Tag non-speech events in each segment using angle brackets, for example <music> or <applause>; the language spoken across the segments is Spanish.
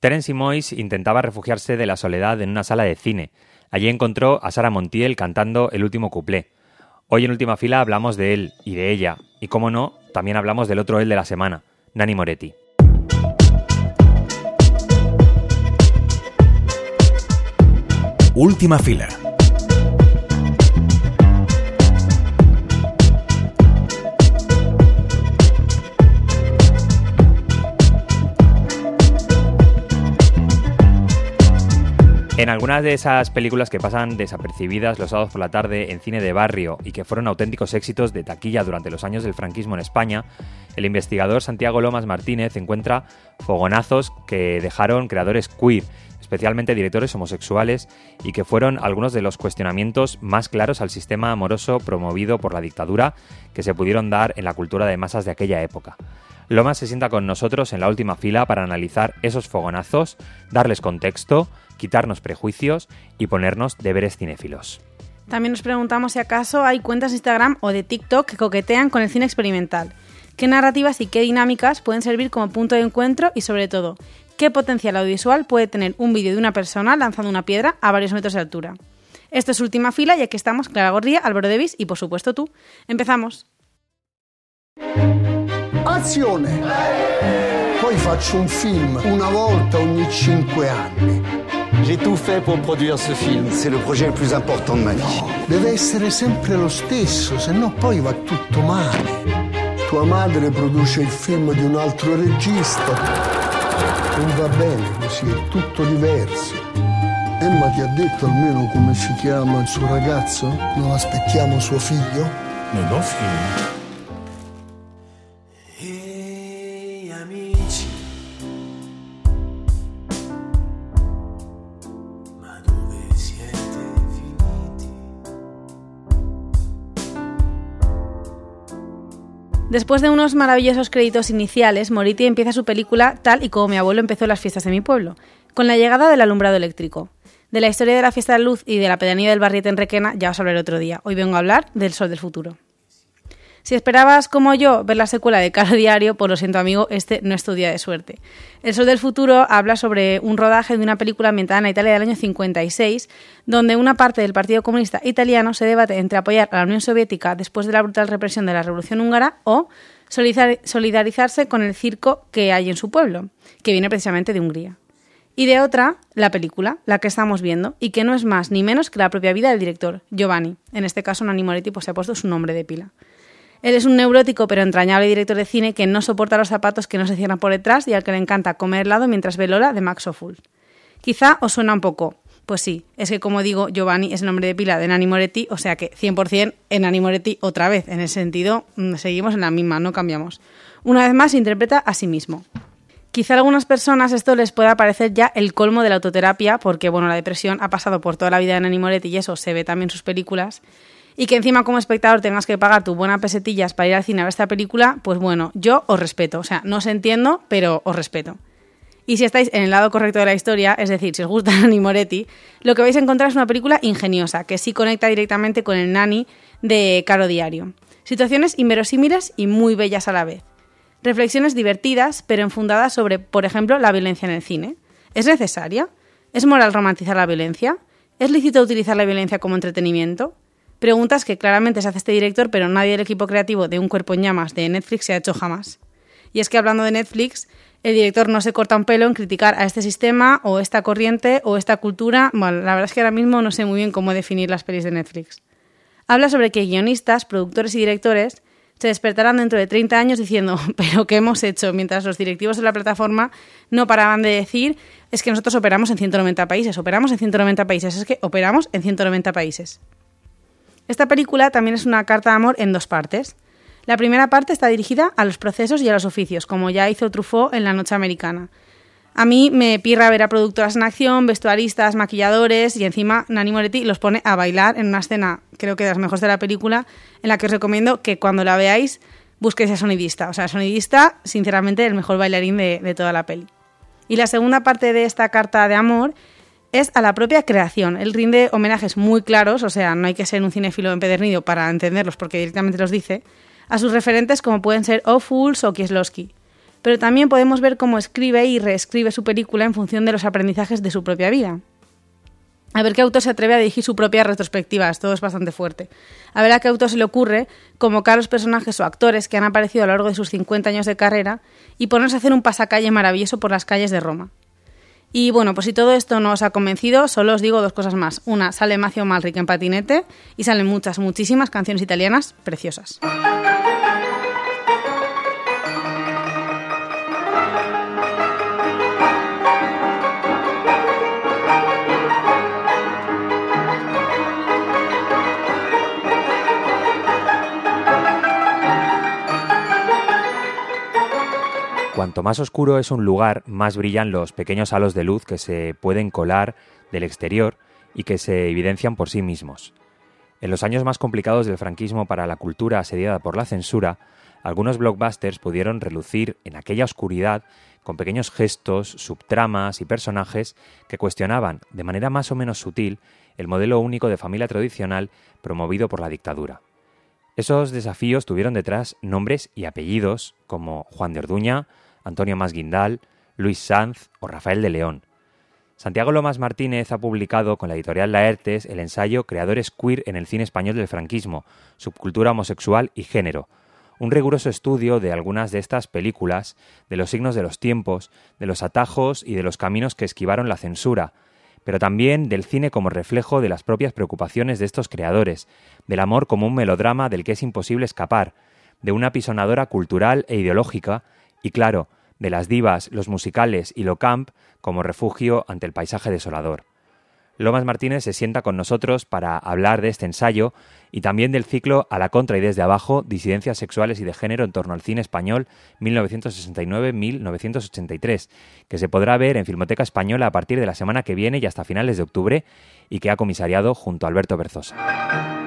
Terence Moyes intentaba refugiarse de la soledad en una sala de cine. Allí encontró a Sara Montiel cantando el último cuplé. Hoy en última fila hablamos de él y de ella, y como no, también hablamos del otro él de la semana, Nani Moretti. Última fila En algunas de esas películas que pasan desapercibidas los sábados por la tarde en cine de barrio y que fueron auténticos éxitos de taquilla durante los años del franquismo en España, el investigador Santiago Lomas Martínez encuentra fogonazos que dejaron creadores queer, especialmente directores homosexuales, y que fueron algunos de los cuestionamientos más claros al sistema amoroso promovido por la dictadura que se pudieron dar en la cultura de masas de aquella época. Lomas se sienta con nosotros en la última fila para analizar esos fogonazos, darles contexto, quitarnos prejuicios y ponernos deberes cinéfilos. También nos preguntamos si acaso hay cuentas de Instagram o de TikTok que coquetean con el cine experimental. ¿Qué narrativas y qué dinámicas pueden servir como punto de encuentro y sobre todo, qué potencial audiovisual puede tener un vídeo de una persona lanzando una piedra a varios metros de altura? Esto es Última Fila y aquí estamos Clara Gorría, Álvaro Devis y por supuesto tú. Empezamos. Azione! Poi faccio un film una volta ogni cinque anni. J'ai tout fait pour produire ce film. C'est le projet le plus important de ma vie. Deve essere sempre lo stesso, se no poi va tutto male. Tua madre produce il film di un altro regista. Non va bene così, è tutto diverso. Emma ti ha detto almeno come si chiama il suo ragazzo? Non aspettiamo suo figlio? Non ho figli. Después de unos maravillosos créditos iniciales, Moriti empieza su película tal y como mi abuelo empezó las fiestas de mi pueblo, con la llegada del alumbrado eléctrico. De la historia de la fiesta de luz y de la pedanía del barriete en Requena ya os hablaré otro día. Hoy vengo a hablar del Sol del Futuro. Si esperabas, como yo, ver la secuela de Caro Diario, pues lo siento amigo, este no es tu día de suerte. El Sol del Futuro habla sobre un rodaje de una película ambientada en Italia del año 56, donde una parte del Partido Comunista Italiano se debate entre apoyar a la Unión Soviética después de la brutal represión de la Revolución Húngara o solidarizarse con el circo que hay en su pueblo, que viene precisamente de Hungría. Y de otra, la película, la que estamos viendo, y que no es más ni menos que la propia vida del director, Giovanni. En este caso, Nani Moretti pues, se ha puesto su nombre de pila. Él es un neurótico pero entrañable director de cine que no soporta los zapatos que no se cierran por detrás y al que le encanta comer helado mientras ve Lola de Max O'Full. Quizá os suena un poco. Pues sí, es que como digo, Giovanni es el nombre de pila de Nani Moretti, o sea que 100% en Nani Moretti otra vez. En ese sentido, mm, seguimos en la misma, no cambiamos. Una vez más, interpreta a sí mismo. Quizá a algunas personas esto les pueda parecer ya el colmo de la autoterapia, porque bueno, la depresión ha pasado por toda la vida de Nani Moretti y eso se ve también en sus películas y que encima como espectador tengas que pagar tu buena pesetillas para ir al cine a ver esta película, pues bueno, yo os respeto. O sea, no os entiendo, pero os respeto. Y si estáis en el lado correcto de la historia, es decir, si os gusta <laughs> Nani Moretti, lo que vais a encontrar es una película ingeniosa, que sí conecta directamente con el Nani de Caro Diario. Situaciones inverosímiles y muy bellas a la vez. Reflexiones divertidas, pero enfundadas sobre, por ejemplo, la violencia en el cine. ¿Es necesaria? ¿Es moral romantizar la violencia? ¿Es lícito utilizar la violencia como entretenimiento? Preguntas que claramente se hace este director, pero nadie del equipo creativo de Un cuerpo en llamas de Netflix se ha hecho jamás. Y es que hablando de Netflix, el director no se corta un pelo en criticar a este sistema o esta corriente o esta cultura. Bueno, la verdad es que ahora mismo no sé muy bien cómo definir las pelis de Netflix. Habla sobre que guionistas, productores y directores se despertarán dentro de 30 años diciendo, <laughs> pero ¿qué hemos hecho? Mientras los directivos de la plataforma no paraban de decir, es que nosotros operamos en 190 países, operamos en 190 países, es que operamos en 190 países. Esta película también es una carta de amor en dos partes. La primera parte está dirigida a los procesos y a los oficios, como ya hizo Truffaut en La Noche Americana. A mí me pirra ver a productoras en acción, vestuaristas, maquilladores y encima Nani Moretti los pone a bailar en una escena, creo que de las mejores de la película, en la que os recomiendo que cuando la veáis busquéis a sonidista. O sea, sonidista, sinceramente, el mejor bailarín de, de toda la peli. Y la segunda parte de esta carta de amor es a la propia creación. Él rinde homenajes muy claros, o sea, no hay que ser un cinéfilo empedernido para entenderlos porque directamente los dice, a sus referentes como pueden ser O Fools o Kieslowski. pero también podemos ver cómo escribe y reescribe su película en función de los aprendizajes de su propia vida. A ver qué autor se atreve a dirigir su propia retrospectiva, esto es bastante fuerte. A ver a qué autor se le ocurre convocar a los personajes o actores que han aparecido a lo largo de sus 50 años de carrera y ponerse a hacer un pasacalle maravilloso por las calles de Roma. Y bueno, pues si todo esto no os ha convencido, solo os digo dos cosas más. Una, sale Macio Malric en patinete y salen muchas, muchísimas canciones italianas preciosas. Cuanto más oscuro es un lugar, más brillan los pequeños halos de luz que se pueden colar del exterior y que se evidencian por sí mismos. En los años más complicados del franquismo para la cultura asediada por la censura, algunos blockbusters pudieron relucir en aquella oscuridad con pequeños gestos, subtramas y personajes que cuestionaban, de manera más o menos sutil, el modelo único de familia tradicional promovido por la dictadura. Esos desafíos tuvieron detrás nombres y apellidos como Juan de Orduña, Antonio Masguindal, Luis Sanz o Rafael de León. Santiago Lomas Martínez ha publicado con la editorial Laertes el ensayo Creadores queer en el cine español del franquismo, subcultura homosexual y género, un riguroso estudio de algunas de estas películas, de los signos de los tiempos, de los atajos y de los caminos que esquivaron la censura, pero también del cine como reflejo de las propias preocupaciones de estos creadores, del amor como un melodrama del que es imposible escapar, de una pisonadora cultural e ideológica, y claro, de las divas, los musicales y lo camp como refugio ante el paisaje desolador. Lomas Martínez se sienta con nosotros para hablar de este ensayo y también del ciclo A la contra y desde abajo, disidencias sexuales y de género en torno al cine español 1969-1983, que se podrá ver en Filmoteca Española a partir de la semana que viene y hasta finales de octubre y que ha comisariado junto a Alberto Berzosa.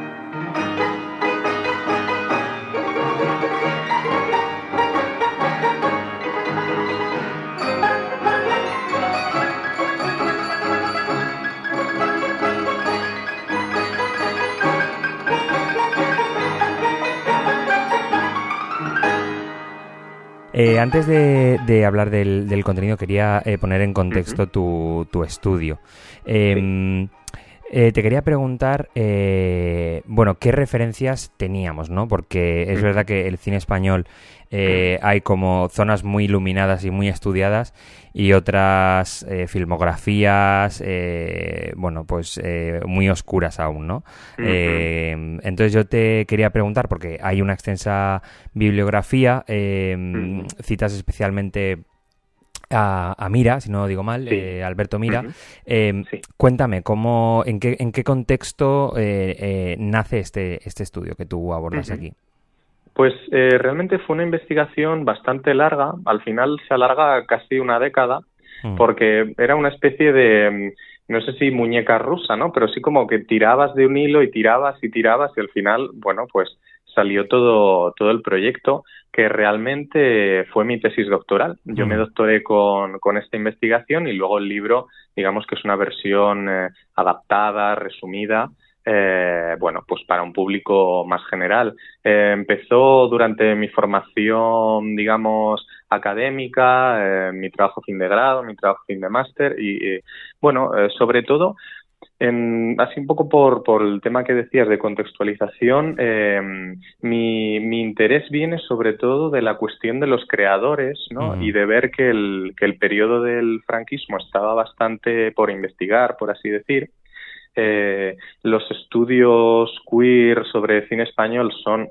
Eh, antes de, hablar del, contenido, quería eh, poner en contexto tu, estudio. Em, eh, te quería preguntar, bueno, ¿qué referencias teníamos, no? Porque es verdad que el cine español hay como zonas muy iluminadas y muy estudiadas y otras eh, filmografías, eh, bueno, pues eh, muy oscuras aún, ¿no? entonces yo te quería preguntar, porque hay una extensa bibliografía, citas especialmente a, Mira, si no digo mal, Alberto Mira. Cuéntame, ¿cómo, en, qué, ¿en qué contexto nace este, este estudio que tú abordas aquí? Pues eh, realmente fue una investigación bastante larga, al final se alarga casi una década, mm. porque era una especie de, mm, no sé si muñeca rusa, ¿no? Pero sí como que tirabas de un hilo y tirabas y tirabas y al final, bueno, pues salió todo, todo el proyecto que realmente fue mi tesis doctoral. Yo me mm. doctoré con, con esta investigación y luego el libro, digamos que es una versión eh, adaptada, resumida, eh, bueno, pues para un público más general. Eh, empezó durante mi formación, digamos, académica, eh, mi trabajo fin de grado, mi trabajo fin de máster y, bueno, sobre todo, en, así un poco por, por el tema que decías de contextualización, mi, mi interés viene sobre todo de la cuestión de los creadores, ¿no? Y de ver que el, que el periodo del franquismo estaba bastante por investigar, por así decir, eh, los estudios queer sobre cine español son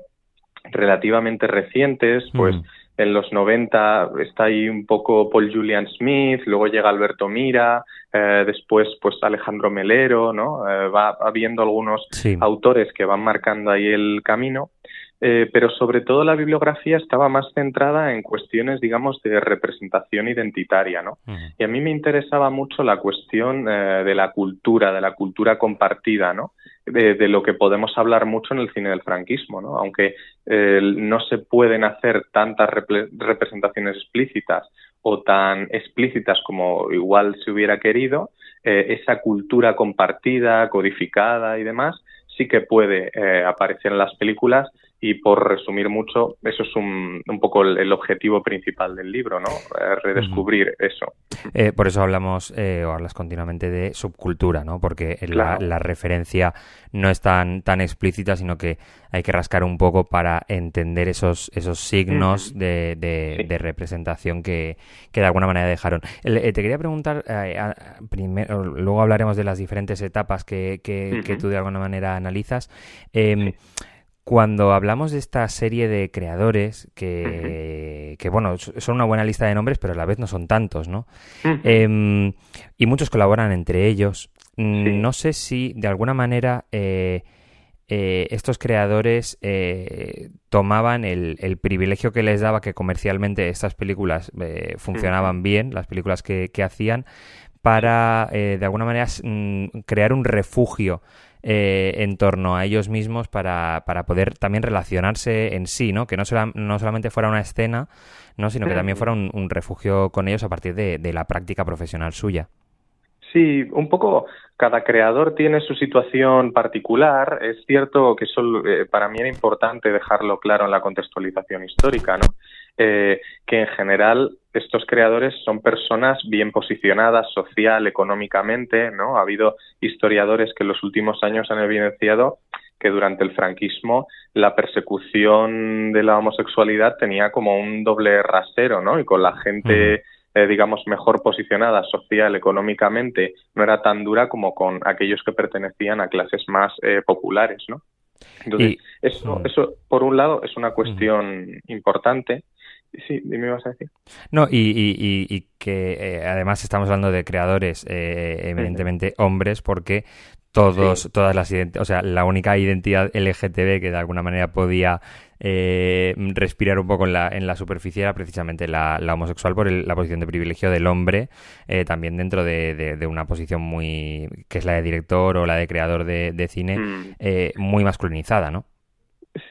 relativamente recientes, pues mm. En los 90 está ahí un poco Paul Julian Smith, luego llega Alberto Mira, eh, después pues Alejandro Melero, ¿no? Eh, va habiendo algunos autores que van marcando ahí el camino eh, pero sobre todo la bibliografía estaba más centrada en cuestiones, digamos, de representación identitaria, ¿no? Y a mí me interesaba mucho la cuestión eh, de la cultura, de la cultura compartida, ¿no? De, lo que podemos hablar mucho en el cine del franquismo, ¿no? Aunque eh, no se pueden hacer tantas representaciones explícitas o tan explícitas como igual se hubiera querido, esa cultura compartida, codificada y demás, sí que puede aparecer en las películas y por resumir mucho, eso es un, un poco el, objetivo principal del libro, ¿no? Eh, redescubrir eso. Eh, por eso hablamos eh, o hablas continuamente de subcultura, ¿no? Porque la, referencia no es tan, tan explícita, sino que hay que rascar un poco para entender esos, esos signos de, de, representación que, que, de alguna manera dejaron. te quería preguntar, primero, luego hablaremos de las diferentes etapas que, que, tú de alguna manera analizas. Em, cuando hablamos de esta serie de creadores que, que, bueno, son una buena lista de nombres, pero a la vez no son tantos, ¿no? Em, y muchos colaboran entre ellos. Mm, no sé si de alguna manera eh, eh, estos creadores eh, tomaban el, el, privilegio que les daba que comercialmente estas películas funcionaban bien, las películas que, que hacían, para de alguna manera mm, crear un refugio eh, en torno a ellos mismos para, para, poder también relacionarse en sí, ¿no? Que no, no solamente fuera una escena, ¿no? Sino que también fuera un, refugio con ellos a partir de, la práctica profesional suya. Sí, un poco cada creador tiene su situación particular. Es cierto que eso, eh, para mí era importante dejarlo claro en la contextualización histórica, ¿no? Eh, que en general estos creadores son personas bien posicionadas social, económicamente, ¿no? Ha habido historiadores que en los últimos años han evidenciado que durante el franquismo la persecución de la homosexualidad tenía como un doble rasero, ¿no? Y con la gente, eh, digamos, mejor posicionada social, económicamente, no era tan dura como con aquellos que pertenecían a clases más eh, populares, ¿no? Entonces, eso, eso, por un lado, es una cuestión importante Sí, me vas a decir. No, y, y, y, que eh, además estamos hablando de creadores eh, evidentemente hombres porque todos, todas las o sea, la única identidad LGTB que de alguna manera podía eh, respirar un poco en la, en la superficie era precisamente la, homosexual por la posición de privilegio del hombre, también dentro de, de, una posición muy, que es la de director o la de creador de, de cine, mm. muy masculinizada, ¿no?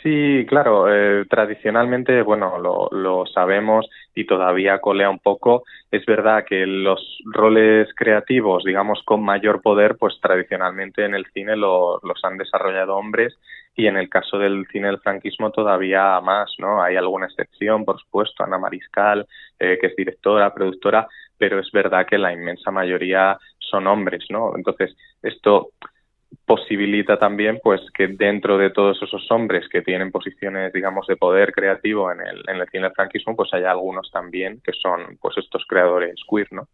Sí, claro, eh, tradicionalmente, bueno, lo, lo, sabemos y todavía colea un poco. Es verdad que los roles creativos, digamos, con mayor poder, pues tradicionalmente en el cine lo, los han desarrollado hombres y en el caso del cine del franquismo todavía más, ¿no? Hay alguna excepción, por supuesto, Ana Mariscal, eh, que es directora, productora, pero es verdad que la inmensa mayoría son hombres, ¿no? Entonces, esto posibilita también pues que dentro de todos esos hombres que tienen posiciones digamos de poder creativo en el, en el cine del franquismo pues hay algunos también que son pues estos creadores queer no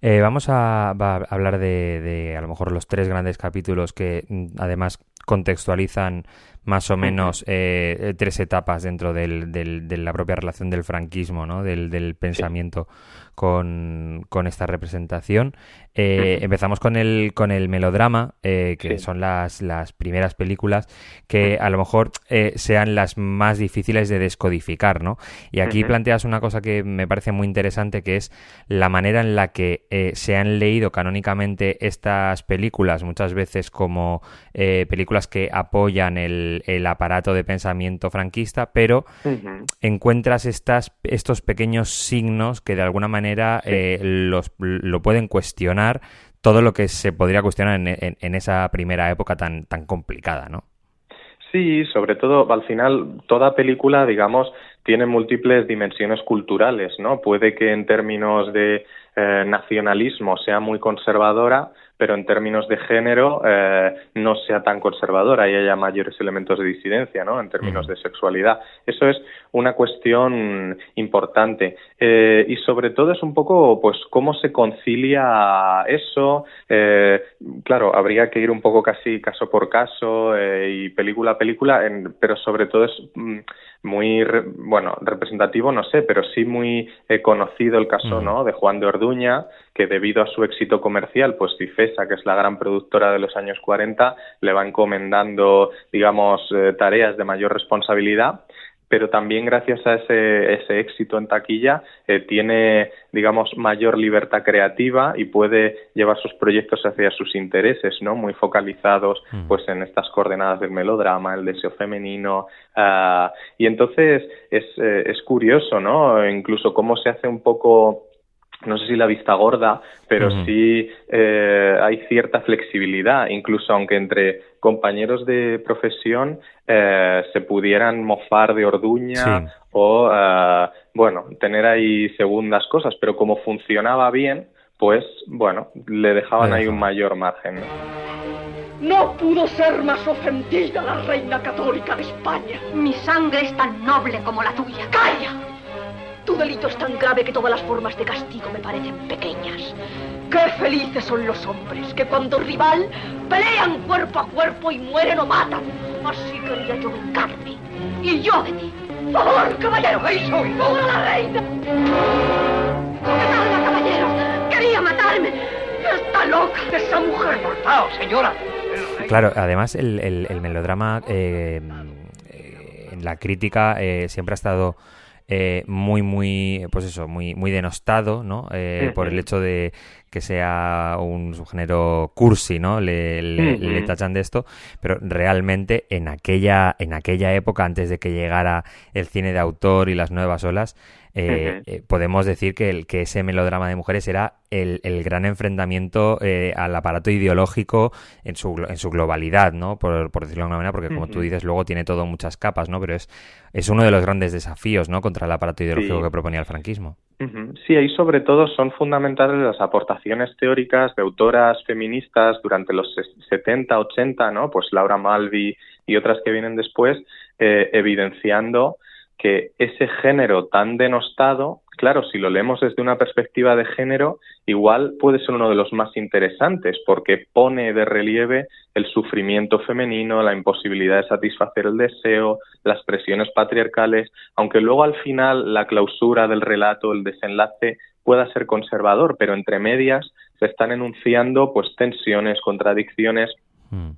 eh, vamos a, hablar de, de, a lo mejor los tres grandes capítulos que mm, además contextualizan más o menos eh, tres etapas dentro del, del, de la propia relación del franquismo, ¿no? del, del pensamiento con, con, esta representación. Eh, empezamos con el, con el melodrama, eh, que son las, las primeras películas que a lo mejor sean las más difíciles de descodificar, ¿no? Y aquí planteas una cosa que me parece muy interesante, que es la manera en la que se han leído canónicamente estas películas, muchas veces como películas que apoyan el, el, aparato de pensamiento franquista, pero encuentras estas, estos pequeños signos que de alguna manera eh, los, lo pueden cuestionar todo lo que se podría cuestionar en, en, esa primera época tan, tan complicada, ¿no? Sí, sobre todo al final toda película, digamos, tiene múltiples dimensiones culturales, ¿no? Puede que en términos de eh, nacionalismo sea muy conservadora, pero en términos de género eh, no sea tan conservadora y haya mayores elementos de disidencia, ¿no? En términos de sexualidad. Eso es una cuestión importante eh, y sobre todo es un poco, pues, cómo se concilia eso. Eh, claro, habría que ir un poco casi caso por caso y película a película, pero sobre todo es mm, muy, bueno, representativo, no sé, pero sí muy conocido el caso, ¿no? De Juan de Orduña, que debido a su éxito comercial, pues Cifesa, que es la gran productora de los años 40, le va encomendando, digamos, eh, tareas de mayor responsabilidad pero también gracias a ese, ese éxito en taquilla eh, tiene, digamos, mayor libertad creativa y puede llevar sus proyectos hacia sus intereses, ¿no? Muy focalizados, mm. pues, en estas coordenadas del melodrama, el deseo femenino, uh, y entonces es, eh, es curioso, ¿no? Incluso cómo se hace un poco no sé si la vista gorda, pero sí eh, hay cierta flexibilidad, incluso aunque entre compañeros de profesión eh, se pudieran mofar de orduña o, eh, bueno, tener ahí segundas cosas, pero como funcionaba bien, pues, bueno, le dejaban ahí un mayor margen. No pudo ser más ofendida la reina católica de España. Mi sangre es tan noble como la tuya. ¡Calla! Tu delito es tan grave que todas las formas de castigo me parecen pequeñas. Qué felices son los hombres que cuando rival pelean cuerpo a cuerpo y mueren o matan. Así quería yo vengarme. Y yo de ti. ¡Por favor, caballero! ¡Eso! ¡Ahora la reina! ¡Contadla, caballero! ¡Quería matarme! ¡Está loca esa mujer! ¡Portaos, señora! Claro, además el, melodrama eh, en la crítica eh, siempre ha estado eh, muy, muy, pues eso, muy, muy denostado, ¿no? Eh, por el hecho de que sea un subgénero cursi, ¿no? Le, le, tachan de esto, pero realmente en aquella, en aquella época, antes de que llegara el cine de autor y las nuevas olas, eh, eh, podemos decir que, el, que ese melodrama de mujeres era el, gran enfrentamiento eh, al aparato ideológico en su, en su globalidad, ¿no? Por, decirlo de alguna manera, porque como tú dices, luego tiene todo muchas capas, ¿no? Pero es, es uno de los grandes desafíos, ¿no? Contra el aparato ideológico que proponía el franquismo. Sí, ahí sobre todo son fundamentales las aportaciones teóricas de autoras feministas durante los 70, 80, ¿no? Pues Laura Malvi y otras que vienen después, evidenciando que ese género tan denostado, claro, si lo leemos desde una perspectiva de género, igual puede ser uno de los más interesantes, porque pone de relieve el sufrimiento femenino, la imposibilidad de satisfacer el deseo, las presiones patriarcales, aunque luego al final la clausura del relato, el desenlace, pueda ser conservador, pero entre medias se están enunciando pues tensiones, contradicciones.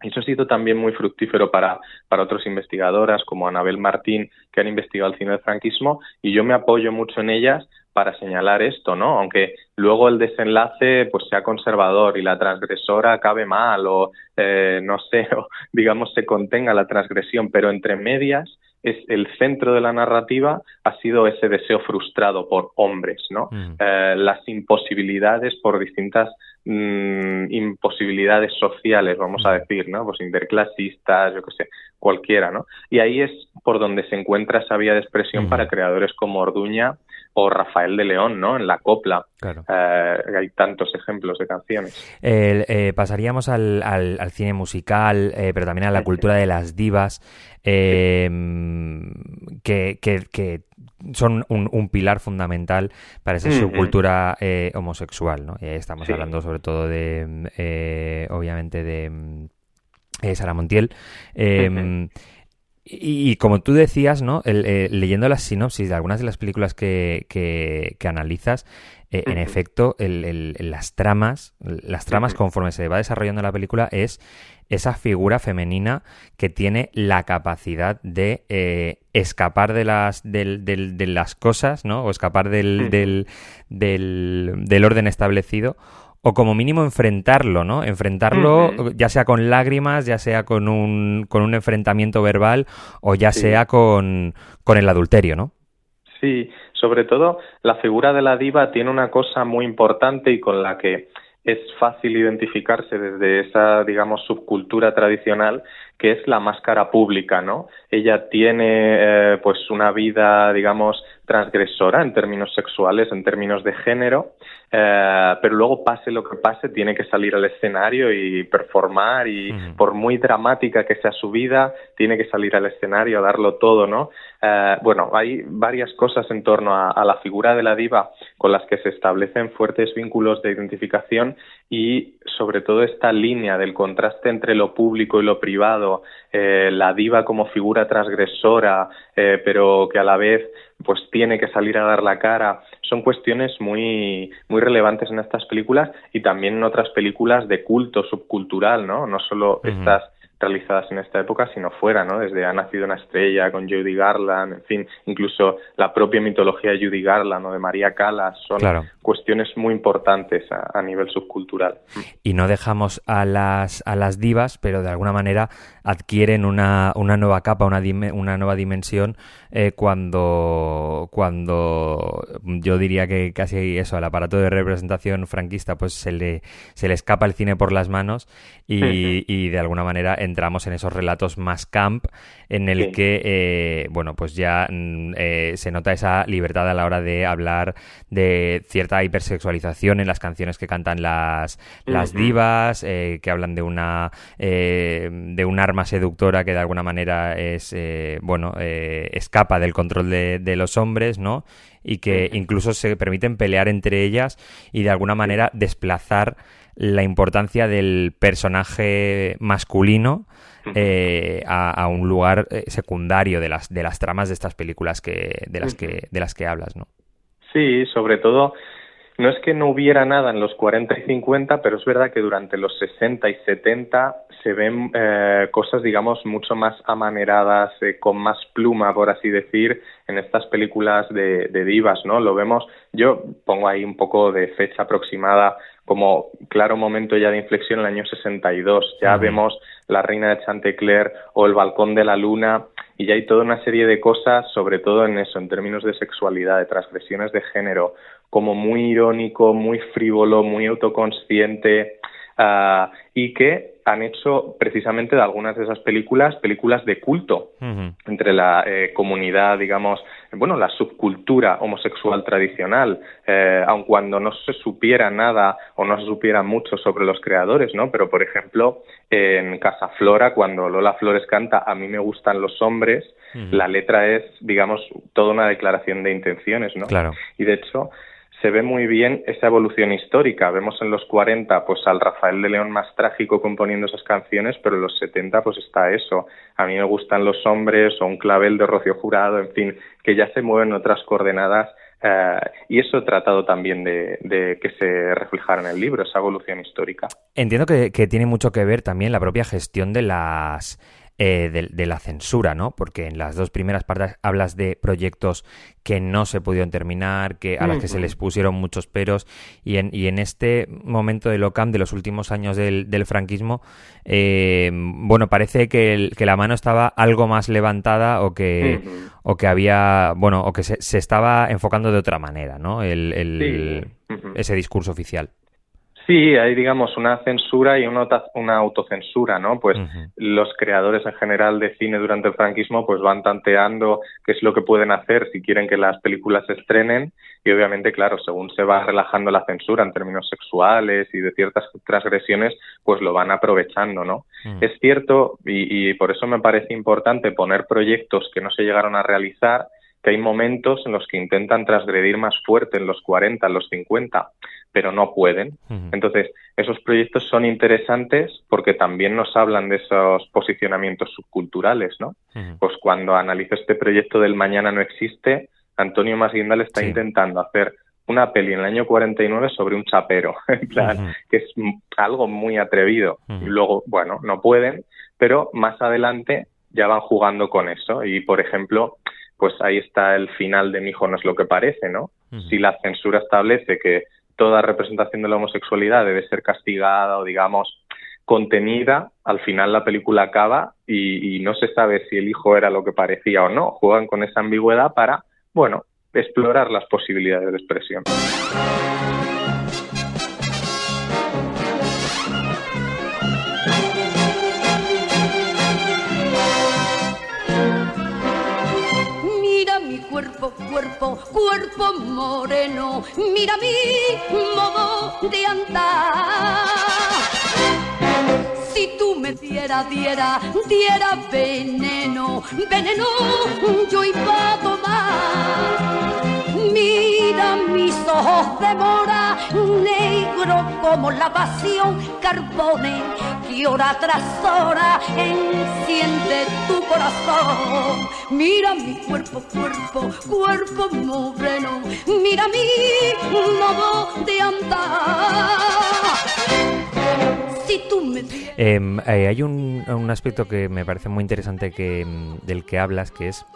Eso ha sido también muy fructífero para, para otras investigadoras como Anabel Martín, que han investigado el cine del franquismo, y yo me apoyo mucho en ellas para señalar esto, ¿no? Aunque luego el desenlace pues sea conservador y la transgresora acabe mal o eh, no sé, <laughs> o, digamos se contenga la transgresión, pero entre medias es el centro de la narrativa ha sido ese deseo frustrado por hombres, ¿no? Mm. Eh, las imposibilidades por distintas mm, imposibilidades sociales, vamos a decir, ¿no? Pues interclasistas, yo qué sé, cualquiera, ¿no? Y ahí es por donde se encuentra esa vía de expresión para creadores como Orduña o Rafael de León, ¿no? En la copla. Eh, hay tantos ejemplos de canciones. Eh, pasaríamos al, al, cine musical, pero también a la cultura de las divas eh, que, que, son un, pilar fundamental para esa subcultura eh, homosexual, ¿no? Estamos hablando sobre todo de, eh, obviamente, de eh, Sara Montiel. Y, como tú decías, ¿no? Eh, leyendo las sinopsis de algunas de las películas que, que, analizas, en efecto, el, las tramas, las tramas conforme se va desarrollando la película es esa figura femenina que tiene la capacidad de eh, escapar de las, de las cosas, ¿no? O escapar del, del, del, orden establecido o como mínimo enfrentarlo, ¿no? Enfrentarlo ya sea con lágrimas, ya sea con un, con un enfrentamiento verbal o ya sea con, con el adulterio, ¿no? Sí, sobre todo la figura de la diva tiene una cosa muy importante y con la que es fácil identificarse desde esa, digamos, subcultura tradicional que es la máscara pública, ¿no? Ella tiene, eh, pues, una vida, digamos, transgresora en términos sexuales, en términos de género, eh, pero luego pase lo que pase, tiene que salir al escenario y performar y por muy dramática que sea su vida, tiene que salir al escenario a darlo todo, ¿no? Eh, bueno, hay varias cosas en torno a, la figura de la diva con las que se establecen fuertes vínculos de identificación y sobre todo esta línea del contraste entre lo público y lo privado, eh, la diva como figura transgresora, pero que a la vez pues tiene que salir a dar la cara. Son cuestiones muy, muy relevantes en estas películas y también en otras películas de culto subcultural, ¿no? No solo estas realizadas en esta época, sino fuera, ¿no? Desde Ha nacido una estrella con Judy Garland, en fin, incluso la propia mitología de Judy Garland o de María Callas, son cuestiones muy importantes a, nivel subcultural. Y no dejamos a las, a las divas, pero de alguna manera adquieren una, una nueva capa, una, una nueva dimensión eh, cuando, cuando yo diría que casi eso, al aparato de representación franquista, pues se le, se le escapa el cine por las manos y, y de alguna manera entramos en esos relatos más camp en el que, eh, bueno, pues ya mm, eh, se nota esa libertad a la hora de hablar de cierta hipersexualización en las canciones que cantan las, las divas, eh, que hablan de una, de un arma seductora que de alguna manera es, bueno, escapa del control de, de los hombres, ¿no? y que incluso se permiten pelear entre ellas y de alguna manera desplazar la importancia del personaje masculino eh, a, un lugar eh, secundario de las, de las tramas de estas películas que, de, las que, de las que hablas, ¿no? Sí, sobre todo, no es que no hubiera nada en los 40 y 50, pero es verdad que durante los 60 y 70 se ven eh, cosas, digamos, mucho más amaneradas, con más pluma, por así decir, en estas películas de, de, divas, ¿no? Lo vemos, yo pongo ahí un poco de fecha aproximada como claro momento ya de inflexión en el año 62. Ya vemos La Reina de Chantecler o El Balcón de la Luna y ya hay toda una serie de cosas, sobre todo en eso, en términos de sexualidad, de transgresiones de género, como muy irónico, muy frívolo, muy autoconsciente uh, y que han hecho precisamente de algunas de esas películas películas de culto entre la eh, comunidad, digamos, bueno, la subcultura homosexual tradicional, eh, aun cuando no se supiera nada o no se supiera mucho sobre los creadores, ¿no? Pero, por ejemplo, en Casa Flora, cuando Lola Flores canta A mí me gustan los hombres, la letra es, digamos, toda una declaración de intenciones, ¿no? Claro. Y, de hecho, se ve muy bien esa evolución histórica. Vemos en los 40 pues al Rafael de León más trágico componiendo esas canciones, pero en los 70 pues está eso. A mí me gustan los hombres o un clavel de Rocío Jurado, en fin, que ya se mueven otras coordenadas eh, y eso he tratado también de, que se reflejara en el libro, esa evolución histórica. Entiendo que, que tiene mucho que ver también la propia gestión de las eh, de, la censura, ¿no? Porque en las dos primeras partes hablas de proyectos que no se pudieron terminar, que a las que se les pusieron muchos peros, y en, y en este momento de LOCAM, de los últimos años del, franquismo, eh, bueno, parece que, que, la mano estaba algo más levantada o que, o que había, bueno, o que se, se, estaba enfocando de otra manera, ¿no? El, Ese discurso oficial. Sí, hay digamos una censura y una, una autocensura, ¿no? Pues los creadores en general de cine durante el franquismo pues van tanteando qué es lo que pueden hacer si quieren que las películas se estrenen y obviamente, claro, según se va relajando la censura en términos sexuales y de ciertas transgresiones, pues lo van aprovechando, ¿no? Es cierto y, y por eso me parece importante poner proyectos que no se llegaron a realizar que hay momentos en los que intentan transgredir más fuerte en los 40, en los 50, pero no pueden. Entonces, esos proyectos son interesantes porque también nos hablan de esos posicionamientos subculturales, ¿no? Pues cuando analizo este proyecto del Mañana no existe, Antonio Masguindal está intentando hacer una peli en el año 49 sobre un chapero, <laughs> en plan, que es algo muy atrevido. Y luego, bueno, no pueden, pero más adelante ya van jugando con eso. Y, por ejemplo, pues ahí está el final de Mi hijo no es lo que parece, ¿no? Si la censura establece que toda representación de la homosexualidad debe ser castigada o, digamos, contenida, al final la película acaba y, y no se sabe si el hijo era lo que parecía o no. Juegan con esa ambigüedad para, bueno, explorar las posibilidades de expresión. Cuerpo, cuerpo, cuerpo moreno, mira mi modo de andar. Si tú me diera, diera, diera veneno, veneno yo iba a tomar. Mira mis ojos de mora, negro como la pasión, carbone y hora tras hora enciende tu corazón. Mira mi cuerpo, cuerpo, cuerpo moreno, mira mi modo de andar. Si tú me... Eh, hay un, un, aspecto que me parece muy interesante que, del que hablas, que es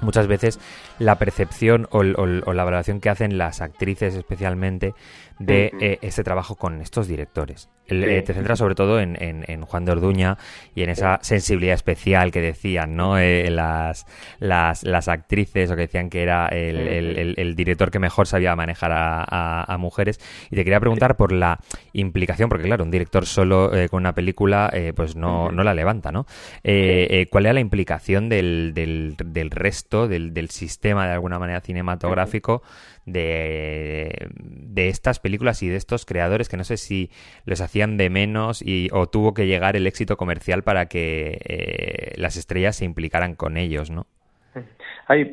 muchas veces la percepción o, la valoración que hacen las actrices especialmente de eh, este trabajo con estos directores. Eh, te centras sobre todo en, Juan de Orduña y en esa sensibilidad especial que decían, ¿no? Eh, las, las, actrices o que decían que era el, director que mejor sabía manejar a, mujeres. Y te quería preguntar por la implicación, porque claro, un director solo con una película pues no, no la levanta, ¿no? ¿Cuál era la implicación del, del, resto, del, del sistema de alguna manera cinematográfico? de, de estas películas y de estos creadores que no sé si les hacían de menos y, o tuvo que llegar el éxito comercial para que eh, las estrellas se implicaran con ellos, ¿no?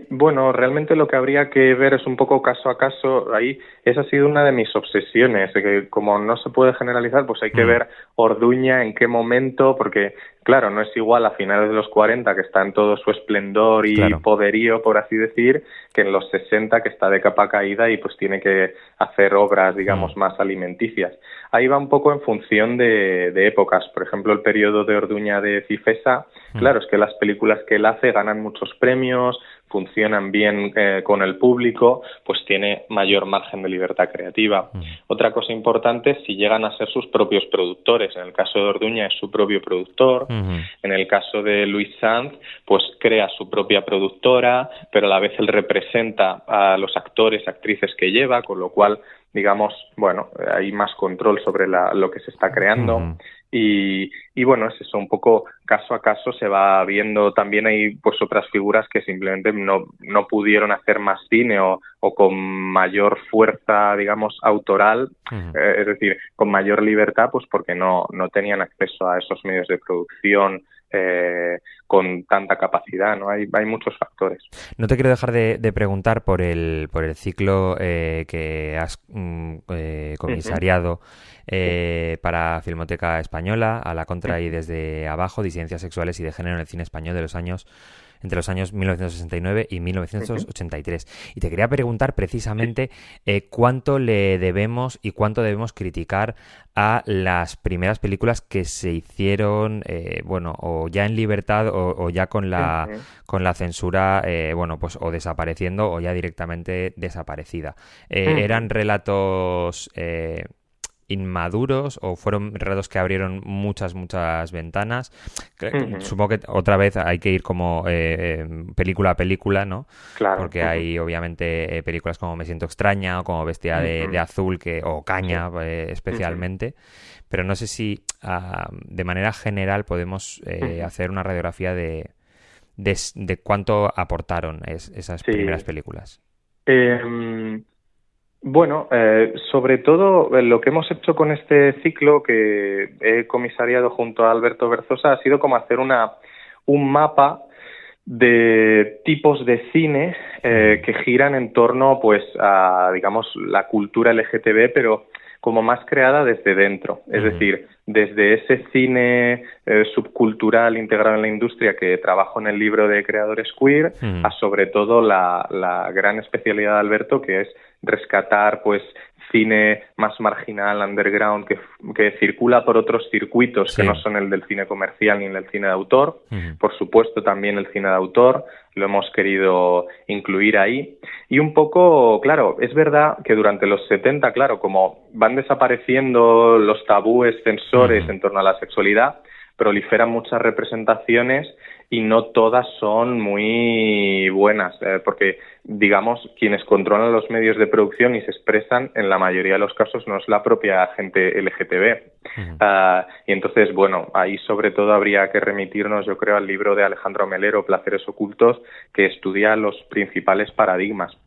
Bueno, realmente lo que habría que ver es un poco caso a caso. Ahí esa ha sido una de mis obsesiones, que como no se puede generalizar, pues hay que mm. ver Orduña en qué momento, porque claro, no es igual a finales de los 40 que está en todo su esplendor y poderío, por así decir, que en los 60 que está de capa caída y pues tiene que hacer obras, digamos, mm. más alimenticias. Ahí va un poco en función de, de épocas. Por ejemplo, el periodo de Orduña de Cifesa, mm. claro, es que las películas que él hace ganan muchos premios, funcionan bien eh, con el público, pues tiene mayor margen de libertad creativa. Otra cosa importante es si llegan a ser sus propios productores. En el caso de Orduña es su propio productor. En el caso de Luis Sanz, pues crea su propia productora, pero a la vez él representa a los actores, actrices que lleva, con lo cual digamos, bueno, hay más control sobre lo que se está creando. Y, y bueno, es eso, un poco caso a caso se va viendo. También hay pues otras figuras que simplemente no, no pudieron hacer más cine o, o con mayor fuerza, digamos, autoral, eh, es decir, con mayor libertad, pues porque no, no tenían acceso a esos medios de producción eh, con tanta capacidad, ¿no? Hay, hay muchos factores. No te quiero dejar de, preguntar por el, por el ciclo eh, que has mm, eh, comisariado para Filmoteca Española, a la contra y desde abajo, disidencias sexuales y de género en el cine español de los años entre los años 1969 y 1983. Y te quería preguntar precisamente eh, cuánto le debemos y cuánto debemos criticar a las primeras películas que se hicieron, eh, bueno, o ya en libertad o, ya con la, con la censura, eh, bueno, pues o desapareciendo o ya directamente desaparecida. Eran relatos inmaduros o fueron relatos que abrieron muchas, muchas ventanas. Supongo que otra vez hay que ir como eh, em, película a película, ¿no? Claro. Porque hay obviamente eh, películas como Me siento extraña o como Bestia de, Azul que, o Caña eh, especialmente. Pero no sé si ah, de manera general podemos hacer una radiografía de, de, cuánto aportaron esas primeras películas. Eh, bueno, eh, sobre todo eh, lo que hemos hecho con este ciclo que he comisariado junto a Alberto Berzosa ha sido como hacer una, un mapa de tipos de cine eh, que giran en torno pues a digamos la cultura LGTB pero como más creada desde dentro. Es decir desde ese cine subcultural integrado en la industria que trabajo en el libro de creadores queer a sobre todo la, la gran especialidad de Alberto que es rescatar pues cine más marginal, underground, que, que circula por otros circuitos que no son el del cine comercial ni el del cine de autor. Por supuesto, también el cine de autor lo hemos querido incluir ahí. Y un poco, claro, es verdad que durante los 70, claro, como van desapareciendo los tabúes censores en torno a la sexualidad, proliferan muchas representaciones y no todas son muy buenas, eh, porque digamos quienes controlan los medios de producción y se expresan en la mayoría de los casos no es la propia gente LGTB. Ah, y entonces, bueno, ahí sobre todo habría que remitirnos, yo creo, al libro de Alejandro Melero, Placeres Ocultos, que estudia los principales paradigmas.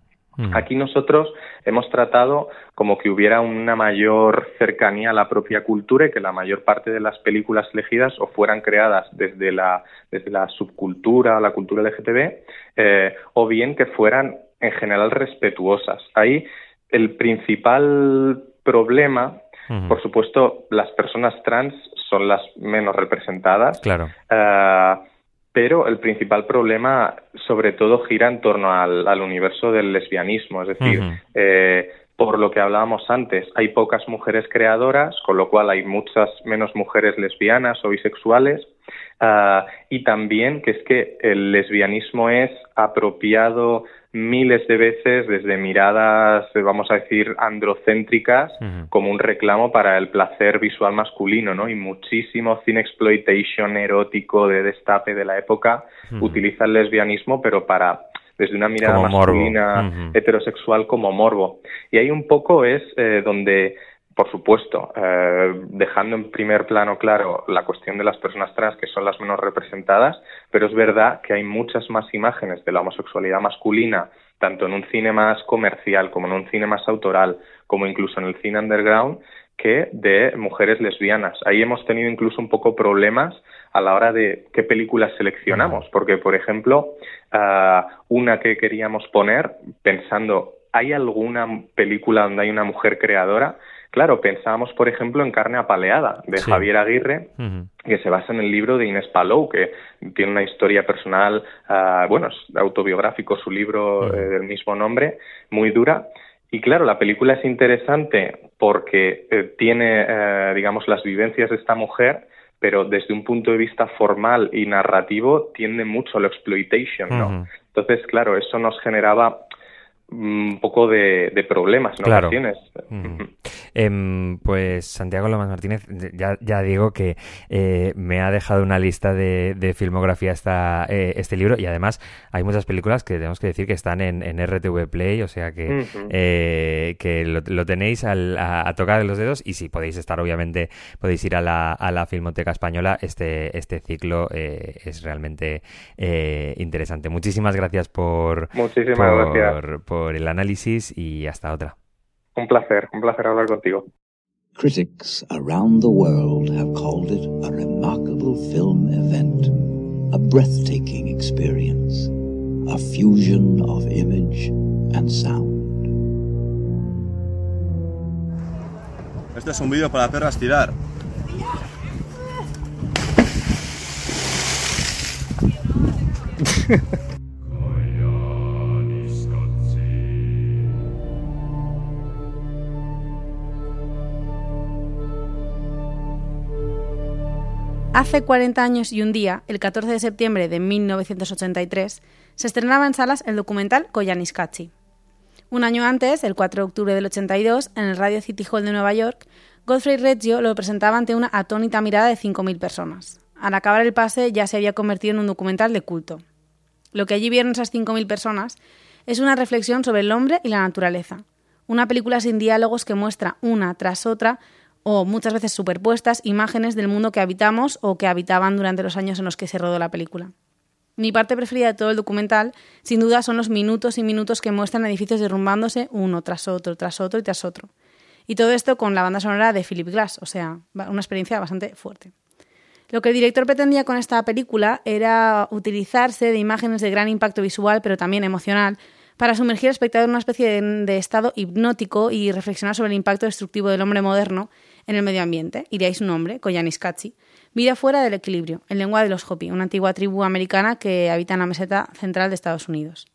Aquí nosotros hemos tratado como que hubiera una mayor cercanía a la propia cultura y que la mayor parte de las películas elegidas o fueran creadas desde la, desde la subcultura, la cultura LGTB, eh, o bien que fueran en general respetuosas. Ahí el principal problema, por supuesto, las personas trans son las menos representadas. Claro. Eh, pero el principal problema sobre todo gira en torno al, universo del lesbianismo, es decir, eh, por lo que hablábamos antes, hay pocas mujeres creadoras, con lo cual hay muchas menos mujeres lesbianas o bisexuales. Ah, y también que es que el lesbianismo es apropiado miles de veces desde miradas, vamos a decir, androcéntricas, como un reclamo para el placer visual masculino, ¿no? Y muchísimo cine exploitation erótico de destape de la época utiliza el lesbianismo, pero para desde una mirada masculina heterosexual como morbo. Y ahí un poco es eh, donde por supuesto, eh, dejando en primer plano claro la cuestión de las personas trans, que son las menos representadas, pero es verdad que hay muchas más imágenes de la homosexualidad masculina, tanto en un cine más comercial como en un cine más autoral, como incluso en el cine underground, que de mujeres lesbianas. Ahí hemos tenido incluso un poco problemas a la hora de qué películas seleccionamos, porque, por ejemplo, eh, una que queríamos poner, pensando, ¿hay alguna película donde hay una mujer creadora? Claro, pensábamos, por ejemplo, en Carne apaleada, de Javier Aguirre, que se basa en el libro de Inés Palou, que tiene una historia personal, uh, bueno, es autobiográfico su libro eh, del mismo nombre, muy dura. Y claro, la película es interesante porque eh, tiene, eh, digamos, las vivencias de esta mujer, pero desde un punto de vista formal y narrativo tiende mucho a la exploitation, ¿no? Entonces, claro, eso nos generaba un poco de, problemas en claro. Em, pues Santiago Lomas Martínez, ya, ya digo que eh, me ha dejado una lista de, filmografía esta, eh, este libro y además hay muchas películas que tenemos que decir que están en, en RTV Play, o sea que, eh, que lo, tenéis a, tocar de los dedos y si podéis estar, obviamente, podéis ir a la, a la Filmoteca Española. Este, este ciclo es realmente interesante. Muchísimas gracias por, Muchísimas gracias el análisis y hasta otra. Un placer, un placer hablar contigo. Critics around the world have called it a remarkable film event, a breathtaking experience, a fusion of image and sound. Este es un vídeo para perras tirar. <laughs> Hace 40 años y un día, el 14 de septiembre de 1983, se estrenaba en salas el documental Koyaanisqatsi. Un año antes, el 4 de octubre del 82, en el Radio City Hall de Nueva York, Godfrey Reggio lo presentaba ante una atónita mirada de 5.000 personas. Al acabar el pase ya se había convertido en un documental de culto. Lo que allí vieron esas 5.000 personas es una reflexión sobre el hombre y la naturaleza. Una película sin diálogos que muestra una tras otra o muchas veces superpuestas imágenes del mundo que habitamos o que habitaban durante los años en los que se rodó la película. Mi parte preferida de todo el documental, sin duda, son los minutos y minutos que muestran edificios derrumbándose uno tras otro, tras otro y tras otro. Y todo esto con la banda sonora de Philip Glass, o sea, una experiencia bastante fuerte. Lo que el director pretendía con esta película era utilizarse de imágenes de gran impacto visual, pero también emocional, para sumergir al espectador en una especie de, estado hipnótico y reflexionar sobre el impacto destructivo del hombre moderno en el medio ambiente, y de ahí su nombre, Koyaanisqatsi, vida fuera del equilibrio, en lengua de los Hopi, una antigua tribu americana que habita en la meseta central de Estados Unidos.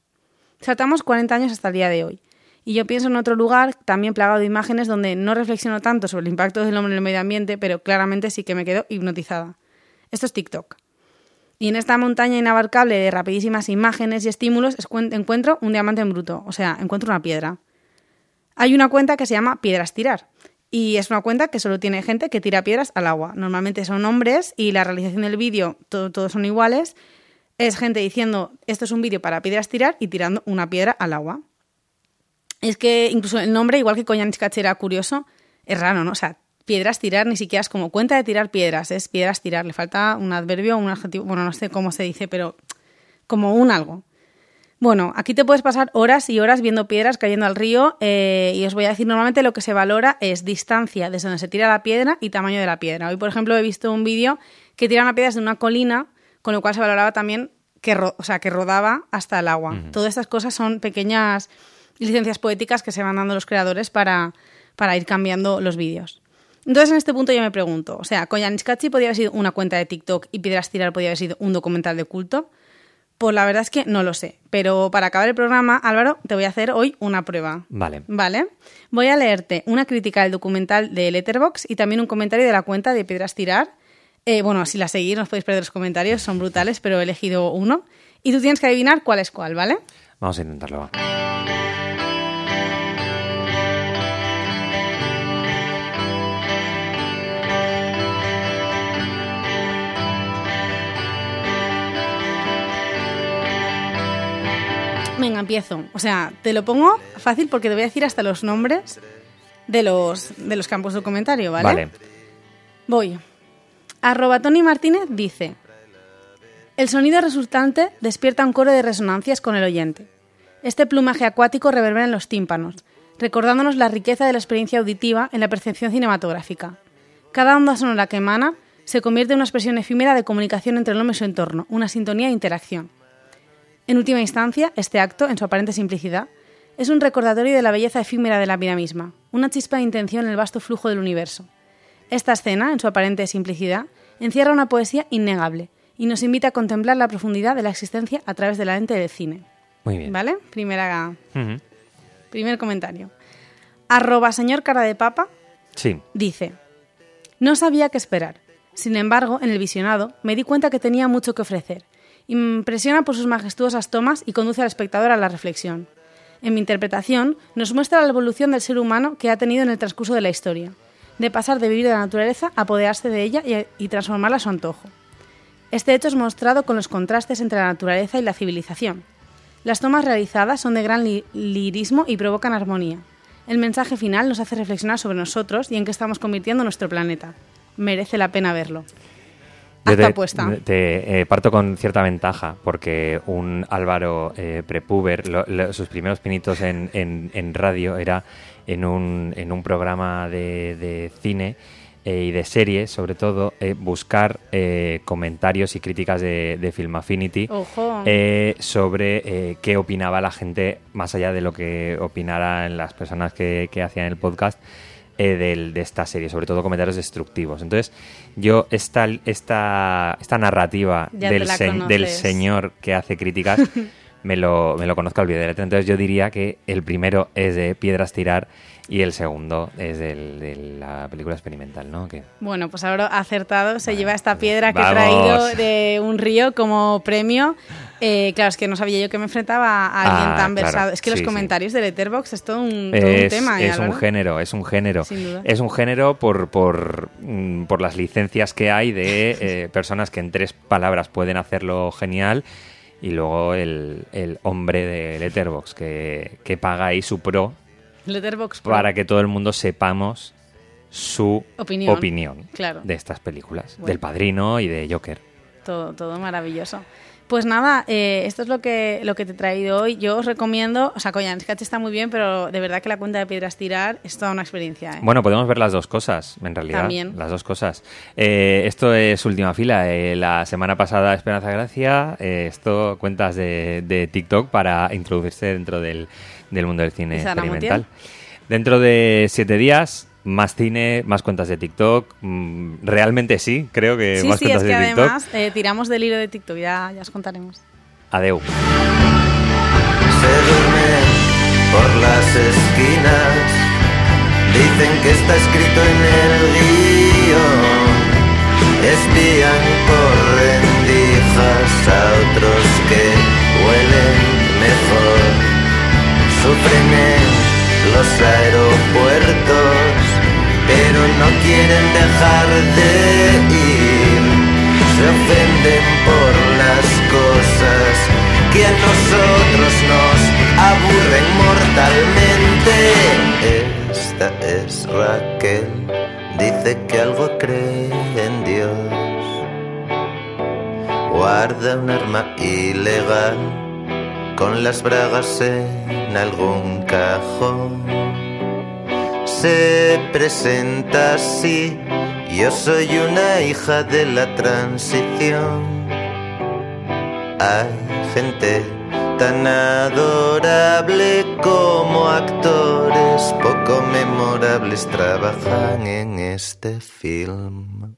Saltamos 40 años hasta el día de hoy, y yo pienso en otro lugar también plagado de imágenes donde no reflexiono tanto sobre el impacto del hombre en el medio ambiente, pero claramente sí que me quedo hipnotizada. Esto es TikTok. Y en esta montaña inabarcable de rapidísimas imágenes y estímulos encuentro un diamante en bruto, o sea, encuentro una piedra. Hay una cuenta que se llama Piedras Tirar. Y es una cuenta que solo tiene gente que tira piedras al agua. Normalmente son hombres y la realización del vídeo todos son iguales. Es gente diciendo, esto es un vídeo para piedras tirar y tirando una piedra al agua. Es que incluso el nombre, igual que Koyanchkachi era curioso, es raro, ¿no? O sea, piedras tirar ni siquiera es como cuenta de tirar piedras, es piedras tirar. Le falta un adverbio un adjetivo, bueno, no sé cómo se dice, pero como un algo. Bueno, aquí te puedes pasar horas y horas viendo piedras cayendo al río eh, y os voy a decir, normalmente lo que se valora es distancia desde donde se tira la piedra y tamaño de la piedra. Hoy, por ejemplo, he visto un vídeo que tira una piedra desde una colina, con lo cual se valoraba también que, o sea, que rodaba hasta el agua. Todas estas cosas son pequeñas licencias poéticas que se van dando los creadores para, para ir cambiando los vídeos. Entonces, en este punto yo me pregunto, o sea, Koyaanisqatsi podría haber sido una cuenta de TikTok y Piedras Tirar podría haber sido un documental de culto. Pues la verdad es que no lo sé. Pero para acabar el programa, Álvaro, te voy a hacer hoy una prueba. Vale. Vale. Voy a leerte una crítica del documental de Letterbox y también un comentario de la cuenta de Piedras Tirar Eh, bueno, si la seguís, no os podéis perder los comentarios, son brutales, pero he elegido uno. Y tú tienes que adivinar cuál es cuál, ¿vale? Vamos a intentarlo. Venga, empiezo. O sea, te lo pongo fácil porque te voy a decir hasta los nombres de los, de los campos del comentario, ¿vale? Vale. Voy. Arroba Tony Martínez dice: El sonido resultante despierta un coro de resonancias con el oyente. Este plumaje acuático reverbera en los tímpanos, recordándonos la riqueza de la experiencia auditiva en la percepción cinematográfica. Cada onda sonora que emana se convierte en una expresión efímera de comunicación entre el hombre y su entorno, una sintonía e interacción. En última instancia, este acto, en su aparente simplicidad, es un recordatorio de la belleza efímera de la vida misma, una chispa de intención en el vasto flujo del universo. Esta escena, en su aparente simplicidad, encierra una poesía innegable y nos invita a contemplar la profundidad de la existencia a través de la lente del cine. Muy bien. ¿Vale? Primera, primer comentario. Arroba señor cara de papa Sí. dice, no sabía qué esperar. Sin embargo, en el visionado me di cuenta que tenía mucho que ofrecer. Impresiona por sus majestuosas tomas y conduce al espectador a la reflexión. En mi interpretación, nos muestra la evolución del ser humano que ha tenido en el transcurso de la historia, de pasar de vivir de la naturaleza a apoderarse de ella y, transformarla a su antojo. Este hecho es mostrado con los contrastes entre la naturaleza y la civilización. Las tomas realizadas son de gran li- lirismo y provocan armonía. El mensaje final nos hace reflexionar sobre nosotros y en qué estamos convirtiendo nuestro planeta. Merece la pena verlo. Te, apuesta. te, eh, parto con cierta ventaja porque un Álvaro eh, prepuber, lo- lo- sus primeros pinitos en, en- en radio era en un, en un programa de, de cine eh, y de series, sobre todo, buscar comentarios y críticas de, de Film Affinity Ojo. sobre qué opinaba la gente, más allá de lo que opinaran las personas que, que hacían el podcast, eh, del- de esta serie, sobre todo comentarios destructivos. Entonces, yo esta, esta, esta narrativa del, se- del señor que hace críticas <laughs> me lo, me lo conozco al pie de letra. Entonces, yo diría que el primero es de Piedras Tirar y el segundo es del- de la película experimental, ¿no? Bueno, pues ahora acertado se lleva esta piedra que he traído de un río como premio. Eh, claro, es que no sabía yo que me enfrentaba a alguien Ah, tan claro. versado. Es que los sí. comentarios de Letterboxd es todo un, todo un es, tema. ¿eh, es un género, es un género. Sin duda. Es un género por, por, mm, por las licencias que hay de eh, personas que en tres palabras pueden hacerlo genial y luego el, el hombre de Letterbox que, que paga ahí su pro para que todo el mundo sepamos su Opinión. opinión Claro. de estas películas, Bueno. del Padrino y de Joker. Todo, todo maravilloso. Pues nada, eh, esto es lo que, lo que te he traído hoy. Yo os recomiendo, o sea, Coyan, Sketch está muy bien, pero de verdad que la cuenta de piedras tirar es toda una experiencia. ¿eh? Bueno, podemos ver las dos cosas, en realidad. También. Las dos cosas. Eh, esto es última fila. Eh, la semana pasada Esperanza Gracia, eh, esto cuentas de, de TikTok para introducirse dentro del, del mundo del cine ¿Y Sara experimental. Dentro de siete días, más cine, más cuentas de TikTok. Mm, realmente sí, creo que sí, más sí, cuentas es que de TikTok. además eh, tiramos del hilo de TikTok, ya, ya os contaremos. Adeu. se duermen por las esquinas. Dicen que está escrito en el guion. Espían por rendijas a otros que huelen mejor. Sufren en los aeropuertos, pero no quieren dejar de ir. Se ofenden por las cosas que a nosotros nos aburren mortalmente. Esta es Raquel, dice que algo cree en Dios. Guarda un arma ilegal con las bragas en algún cajón. Se presenta así, yo soy una hija de la transición. Hay gente tan adorable como actores poco memorables trabajan en este film.